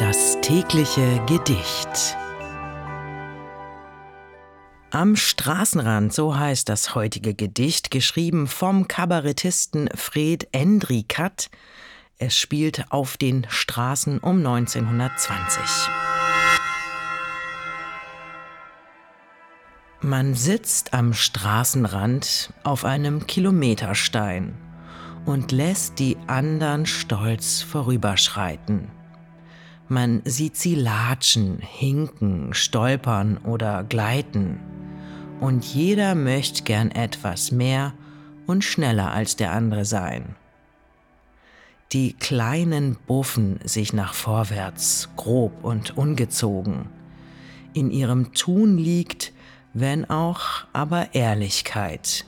Das tägliche Gedicht. Am Straßenrand, so heißt das heutige Gedicht, geschrieben vom Kabarettisten Fred Endrikat. Es spielt auf den Straßen um 1920. Man sitzt am Straßenrand auf einem Kilometerstein und lässt die andern stolz vorüberschreiten. Man sieht sie latschen, hinken, stolpern oder gleiten. Und jeder möchte gern etwas mehr und schneller als der andere sein. Die Kleinen buffen sich nach vorwärts, grob und ungezogen. In ihrem Tun liegt, wenn auch aber Ehrlichkeit.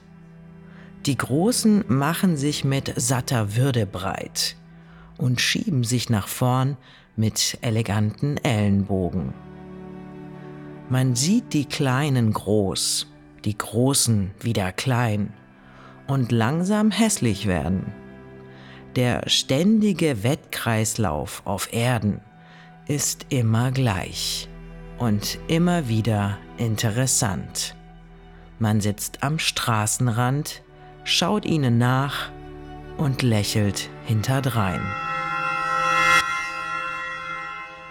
Die Großen machen sich mit satter Würde breit und schieben sich nach vorn mit eleganten Ellenbogen. Man sieht die Kleinen groß, die Großen wieder klein und langsam hässlich werden. Der ständige Wettkreislauf auf Erden ist immer gleich und immer wieder interessant. Man sitzt am Straßenrand, schaut ihnen nach und lächelt hinterdrein.